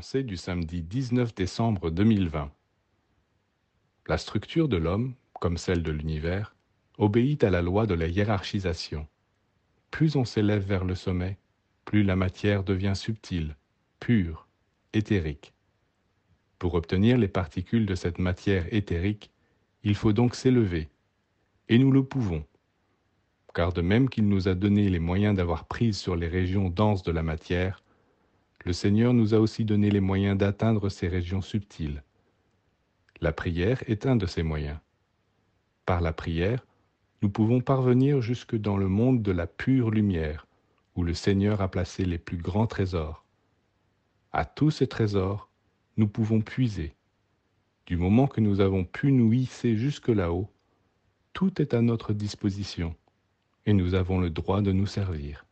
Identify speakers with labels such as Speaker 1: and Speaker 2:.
Speaker 1: Du samedi 19 décembre 2020. La structure de l'homme, comme celle de l'univers, obéit à la loi de la hiérarchisation. Plus on s'élève vers le sommet, plus la matière devient subtile, pure, éthérique. Pour obtenir les particules de cette matière éthérique, il faut donc s'élever, et nous le pouvons, car de même qu'il nous a donné les moyens d'avoir prise sur les régions denses de la matière, le Seigneur nous a aussi donné les moyens d'atteindre ces régions subtiles. La prière est un de ces moyens. Par la prière, nous pouvons parvenir jusque dans le monde de la pure lumière, où le Seigneur a placé les plus grands trésors. À tous ces trésors, nous pouvons puiser. Du moment que nous avons pu nous hisser jusque là-haut, tout est à notre disposition et nous avons le droit de nous servir.